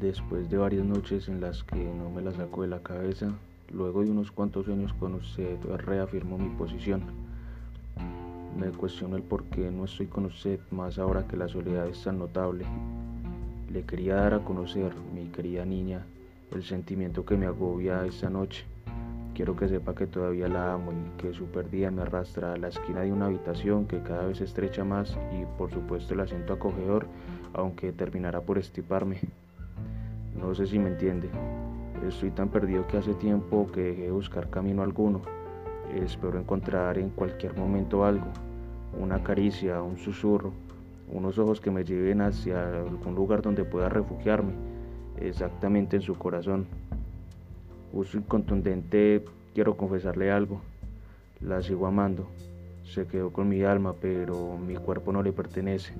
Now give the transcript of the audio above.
Después de varias noches en las que no me la saco de la cabeza, luego de unos cuantos sueños con usted, reafirmo mi posición. Me cuestiono el por qué no estoy con usted, más ahora que la soledad es tan notable. Le quería dar a conocer, mi querida niña, el sentimiento que me agobia esta noche. Quiero que sepa que todavía la amo y que su pérdida me arrastra a la esquina de una habitación que cada vez estrecha más y por supuesto la siento acogedor, aunque terminará por estiparme. No sé si me entiende. Estoy tan perdido que hace tiempo que dejé de buscar camino alguno. Espero encontrar en cualquier momento algo, una caricia, un susurro, unos ojos que me lleven hacia algún lugar donde pueda refugiarme, exactamente en su corazón. Uso incontundente, quiero confesarle algo. La sigo amando. Se quedó con mi alma, pero mi cuerpo no le pertenece.